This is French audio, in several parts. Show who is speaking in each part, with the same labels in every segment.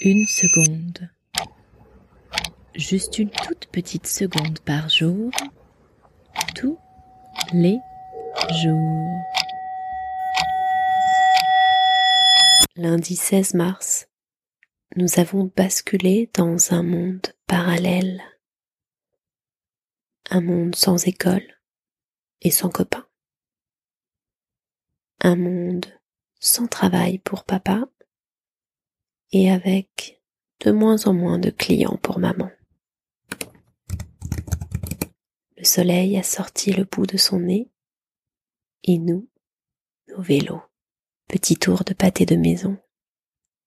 Speaker 1: Une seconde. Juste une toute petite seconde par jour. Tous les jours. Lundi 16 mars, nous avons basculé dans un monde parallèle. Un monde sans école et sans copains. Un monde sans travail pour papa et avec de moins en moins de clients pour maman. Le soleil a sorti le bout de son nez et nous, nos vélos, petit tour de pâté de maison,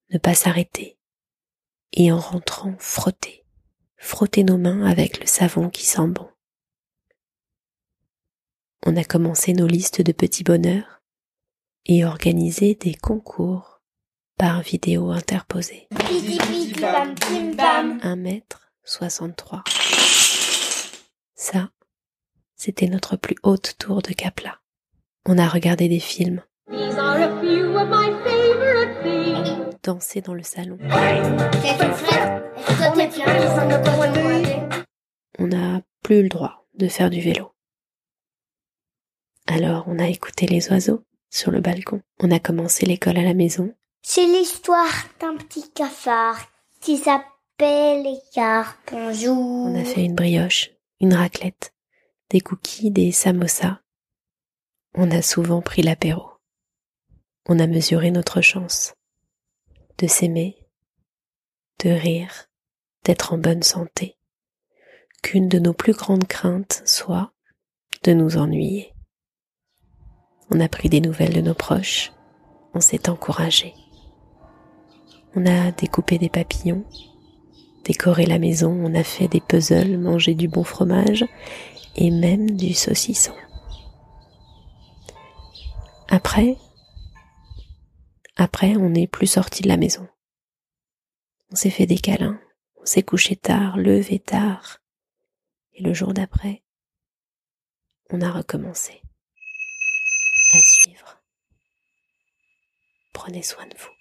Speaker 1: ne pas s'arrêter. Et en rentrant frotter, frotter nos mains avec le savon qui sent bon. On a commencé nos listes de petits bonheurs et organisé des concours par vidéo interposée. Un mètre 63. Ça, c'était notre plus haute tour de Capla. On a regardé des films. Danser dans le salon. On n'a plus le droit de faire du vélo. Alors on a écouté les oiseaux sur le balcon. On a commencé l'école à la maison.
Speaker 2: C'est l'histoire d'un petit cafard qui s'appelle Écart. Bonjour.
Speaker 1: On a fait une brioche, une raclette, des cookies, des samosas. On a souvent pris l'apéro. On a mesuré notre chance de s'aimer, de rire, d'être en bonne santé. Qu'une de nos plus grandes craintes soit de nous ennuyer. On a pris des nouvelles de nos proches, on s'est encouragé. On a découpé des papillons, décoré la maison, on a fait des puzzles, mangé du bon fromage et même du saucisson. Après, après, on n'est plus sorti de la maison. On s'est fait des câlins, on s'est couché tard, levé tard. Et le jour d'après, on a recommencé à suivre. Prenez soin de vous.